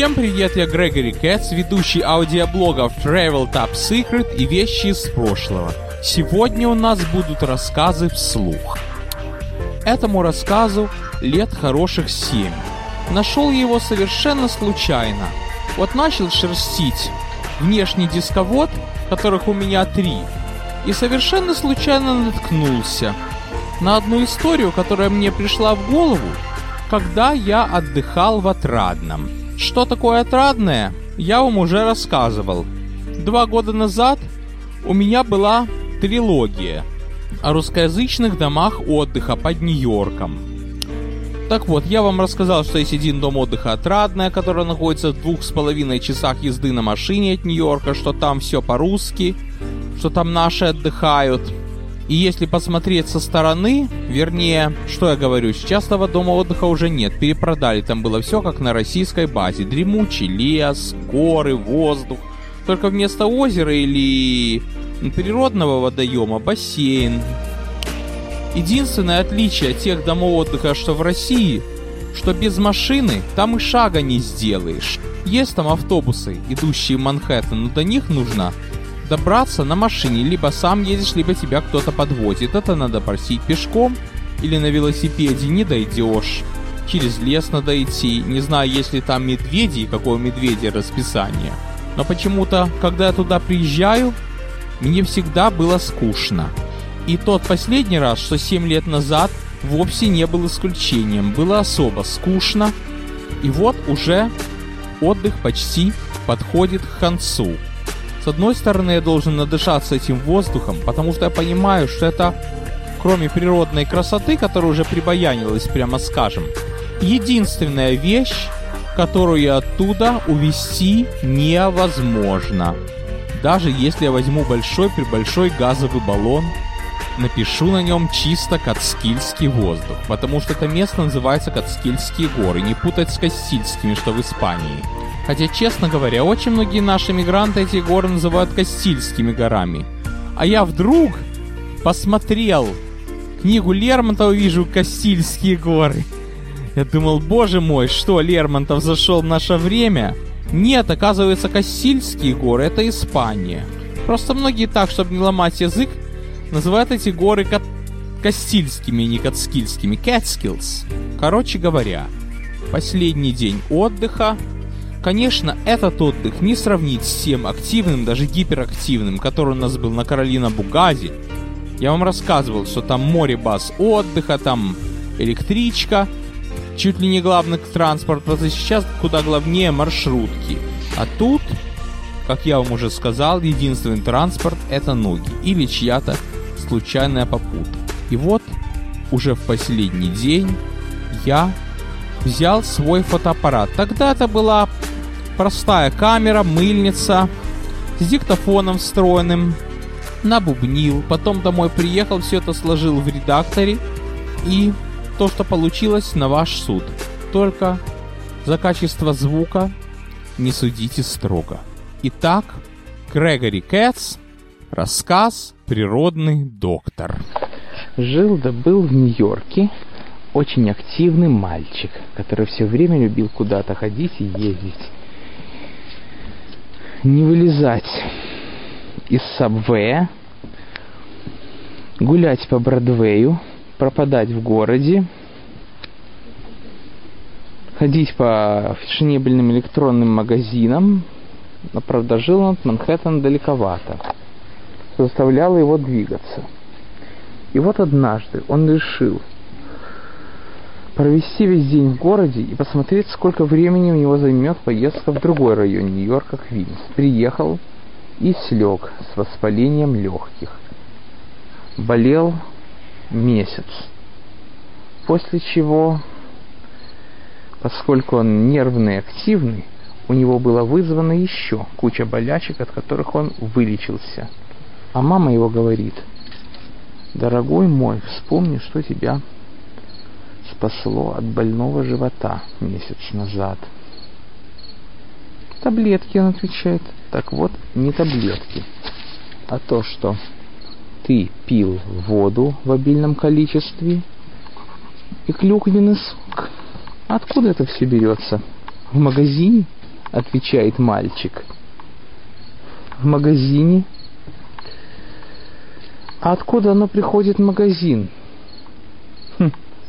Всем привет, я Грегори Кэтс, ведущий аудиоблогов Travel Top Secret и вещи из прошлого. Сегодня у нас будут рассказы вслух. Этому рассказу лет хороших семь. Нашел его совершенно случайно. Вот начал шерстить внешний дисковод, которых у меня три, и совершенно случайно наткнулся на одну историю, которая мне пришла в голову, когда я отдыхал в Отрадном – что такое отрадное, я вам уже рассказывал. Два года назад у меня была трилогия о русскоязычных домах отдыха под Нью-Йорком. Так вот, я вам рассказал, что есть один дом отдыха Отрадное, который находится в двух с половиной часах езды на машине от Нью-Йорка, что там все по-русски, что там наши отдыхают – и если посмотреть со стороны, вернее, что я говорю, сейчас того дома отдыха уже нет, перепродали, там было все как на российской базе. Дремучий лес, горы, воздух. Только вместо озера или природного водоема бассейн. Единственное отличие от тех домов отдыха, что в России, что без машины там и шага не сделаешь. Есть там автобусы, идущие в Манхэттен, но до них нужно добраться на машине. Либо сам едешь, либо тебя кто-то подвозит. Это надо просить пешком или на велосипеде не дойдешь. Через лес надо идти. Не знаю, есть ли там медведи и какое медведя расписание. Но почему-то, когда я туда приезжаю, мне всегда было скучно. И тот последний раз, что 7 лет назад, вовсе не был исключением. Было особо скучно. И вот уже отдых почти подходит к концу. С одной стороны, я должен надышаться этим воздухом, потому что я понимаю, что это, кроме природной красоты, которая уже прибаянилась, прямо скажем, единственная вещь, которую оттуда увести невозможно. Даже если я возьму большой при большой газовый баллон, напишу на нем чисто Кацкильский воздух, потому что это место называется Кацкильские горы, не путать с Кастильскими, что в Испании. Хотя, честно говоря, очень многие наши мигранты эти горы называют Кастильскими горами. А я вдруг посмотрел книгу Лермонтова, вижу Кастильские горы. Я думал, боже мой, что, Лермонтов зашел в наше время? Нет, оказывается, Кастильские горы — это Испания. Просто многие так, чтобы не ломать язык, называют эти горы кат... Кастильскими, не Кацкильскими. Catskills. Короче говоря, последний день отдыха, Конечно, этот отдых не сравнить с тем активным, даже гиперактивным, который у нас был на Каролина Бугазе. Я вам рассказывал, что там море баз отдыха, там электричка, чуть ли не главный транспорт, вот сейчас куда главнее маршрутки. А тут, как я вам уже сказал, единственный транспорт это ноги или чья-то случайная попутка. И вот уже в последний день я взял свой фотоаппарат. Тогда это была простая камера, мыльница с диктофоном встроенным, набубнил, потом домой приехал, все это сложил в редакторе и то, что получилось, на ваш суд. Только за качество звука не судите строго. Итак, Грегори Кэтс, рассказ «Природный доктор». Жил да был в Нью-Йорке очень активный мальчик, который все время любил куда-то ходить и ездить не вылезать из сабвея, гулять по Бродвею, пропадать в городе, ходить по фешенебельным электронным магазинам, но, правда, жил он от Манхэттена далековато. заставляло его двигаться. И вот однажды он решил провести весь день в городе и посмотреть, сколько времени у него займет поездка в другой район Нью-Йорка, Квинс. Приехал и слег с воспалением легких. Болел месяц. После чего, поскольку он нервный и активный, у него было вызвано еще куча болячек, от которых он вылечился. А мама его говорит, «Дорогой мой, вспомни, что тебя спасло от больного живота месяц назад». Таблетки, он отвечает. Так вот, не таблетки, а то, что ты пил воду в обильном количестве и клюквенный сок. Откуда это все берется? В магазине? Отвечает мальчик. В магазине? А откуда оно приходит в магазин?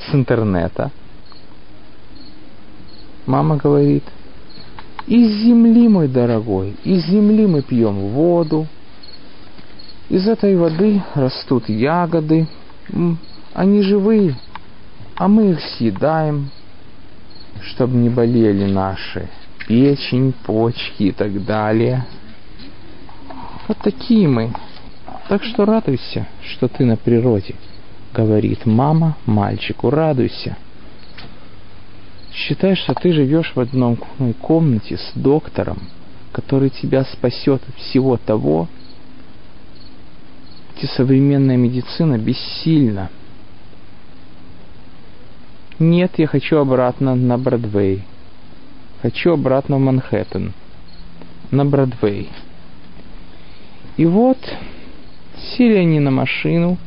С интернета. Мама говорит, из земли, мой дорогой, из земли мы пьем воду, из этой воды растут ягоды. Они живые, а мы их съедаем, чтобы не болели наши печень, почки и так далее. Вот такие мы. Так что радуйся, что ты на природе, говорит мама мальчику, радуйся. Считай, что ты живешь в одной комнате с доктором, который тебя спасет от всего того, где современная медицина бессильна. Нет, я хочу обратно на Бродвей. Хочу обратно в Манхэттен. На Бродвей. И вот сели они на машину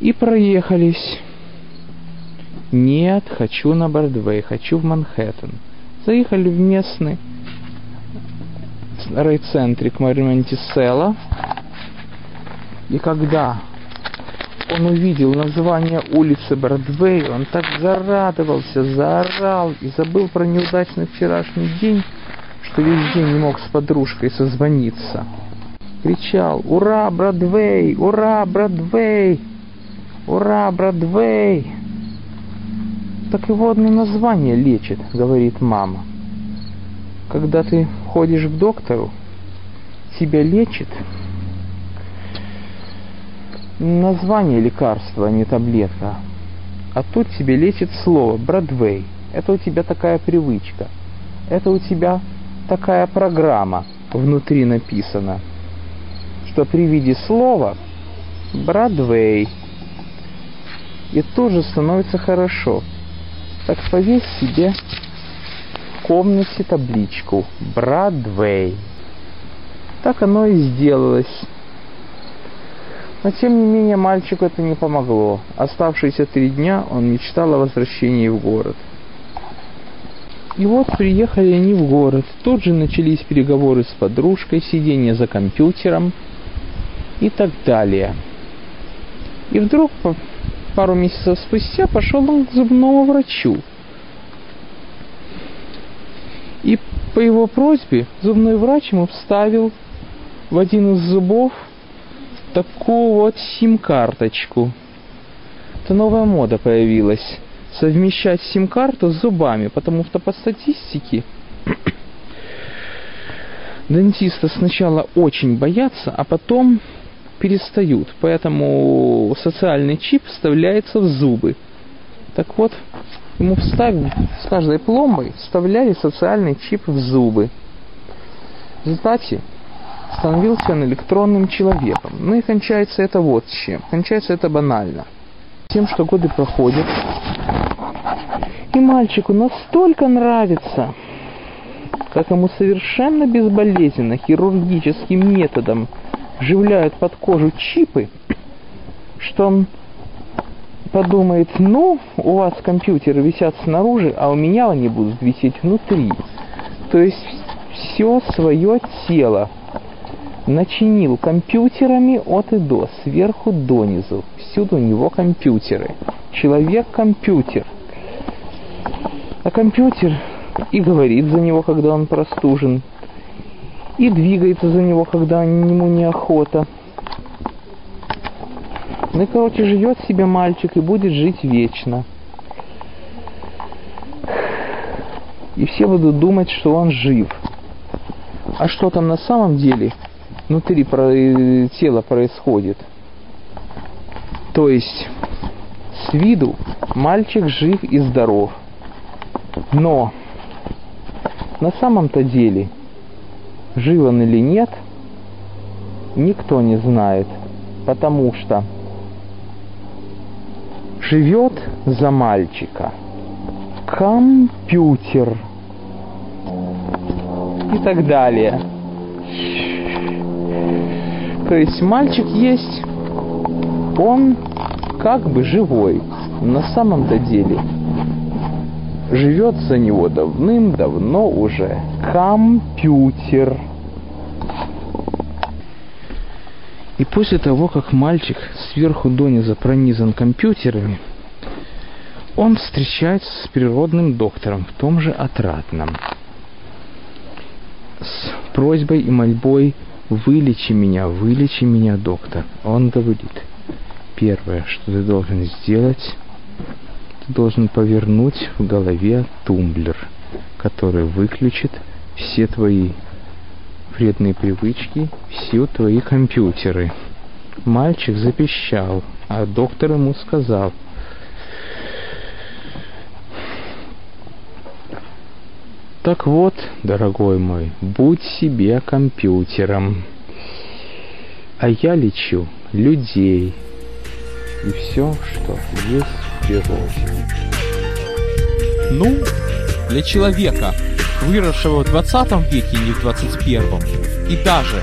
и проехались. Нет, хочу на Бродвей, хочу в Манхэттен. Заехали в местный райцентрик Монтиселла, и когда он увидел название улицы Бродвей, он так зарадовался, заорал и забыл про неудачный вчерашний день, что весь день не мог с подружкой созвониться. Кричал «Ура, Бродвей! Ура, Бродвей! Ура, Бродвей!» Так его одно название лечит, говорит мама. Когда ты ходишь к доктору, тебя лечит название лекарства, а не таблетка. А тут тебе лечит слово Бродвей. Это у тебя такая привычка. Это у тебя такая программа внутри написана, что при виде слова Бродвей и тут же становится хорошо. Так повесь себе в комнате табличку Бродвей. Так оно и сделалось. Но тем не менее мальчику это не помогло. Оставшиеся три дня он мечтал о возвращении в город. И вот приехали они в город. Тут же начались переговоры с подружкой, сидение за компьютером и так далее. И вдруг пару месяцев спустя пошел он к зубному врачу. И по его просьбе зубной врач ему вставил в один из зубов такую вот сим-карточку. Это новая мода появилась. Совмещать сим-карту с зубами, потому что по статистике дентисты сначала очень боятся, а потом перестают. Поэтому социальный чип вставляется в зубы. Так вот, ему вставили, с каждой пломбой вставляли социальный чип в зубы. В результате становился он электронным человеком. Ну и кончается это вот с чем. Кончается это банально. Тем, что годы проходят. И мальчику настолько нравится, как ему совершенно безболезненно хирургическим методом вживляют под кожу чипы, что он подумает, ну, у вас компьютеры висят снаружи, а у меня они будут висеть внутри. То есть все свое тело начинил компьютерами от и до, сверху донизу. Всюду у него компьютеры. Человек-компьютер. А компьютер и говорит за него, когда он простужен. И двигается за него, когда ему неохота. Ну и, короче, живет себе мальчик и будет жить вечно. И все будут думать, что он жив. А что там на самом деле внутри э, тела происходит? То есть, с виду мальчик жив и здоров. Но на самом-то деле, жив он или нет, никто не знает, потому что живет за мальчика компьютер и так далее. То есть мальчик есть, он как бы живой, на самом-то деле живет за него давным-давно уже компьютер. И после того, как мальчик сверху дониза пронизан компьютерами, он встречается с природным доктором в том же отрадном. С просьбой и мольбой «Вылечи меня, вылечи меня, доктор». Он говорит, первое, что ты должен сделать, должен повернуть в голове тумблер, который выключит все твои вредные привычки, все твои компьютеры. Мальчик запищал, а доктор ему сказал, Так вот, дорогой мой, будь себе компьютером. А я лечу людей и все, что есть в природе. Ну, для человека, выросшего в 20 веке, не в 21, и даже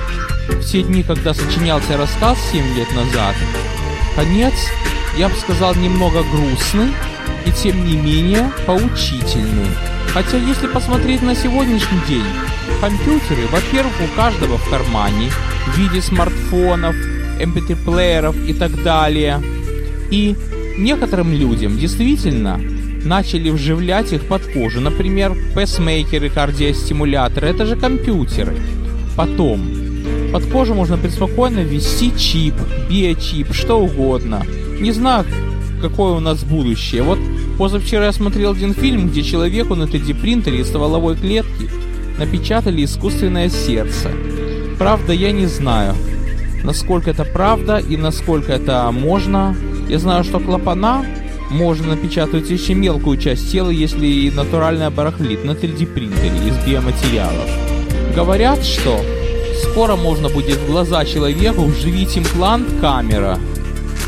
в те дни, когда сочинялся рассказ 7 лет назад, конец, я бы сказал, немного грустный и тем не менее поучительный. Хотя если посмотреть на сегодняшний день, компьютеры, во-первых, у каждого в кармане в виде смартфонов, MP3-плееров и так далее. И некоторым людям действительно начали вживлять их под кожу. Например, песмейкеры, кардиостимуляторы, это же компьютеры. Потом, под кожу можно преспокойно ввести чип, биочип, что угодно. Не знаю, какое у нас будущее. Вот позавчера я смотрел один фильм, где человеку на 3D принтере из стволовой клетки напечатали искусственное сердце. Правда, я не знаю, насколько это правда и насколько это можно. Я знаю, что клапана можно напечатать очень мелкую часть тела, если и натуральная барахлит на 3D принтере из биоматериалов. Говорят, что скоро можно будет в глаза человеку вживить имплант камера.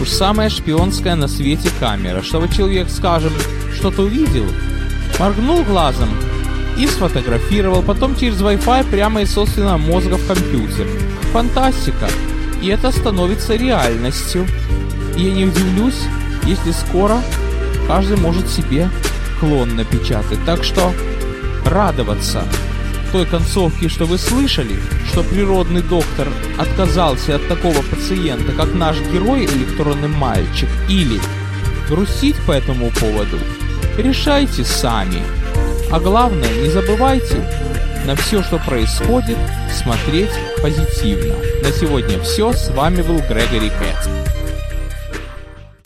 Уж самая шпионская на свете камера, чтобы человек, скажем, что-то увидел, моргнул глазом и сфотографировал, потом через Wi-Fi прямо из собственного мозга в компьютер. Фантастика! И это становится реальностью. Я не удивлюсь, если скоро каждый может себе клон напечатать. Так что радоваться той концовке, что вы слышали, что природный доктор отказался от такого пациента, как наш герой электронный мальчик, или грустить по этому поводу, решайте сами. А главное, не забывайте на все, что происходит, смотреть позитивно. На сегодня все. С вами был Грегори Кэт.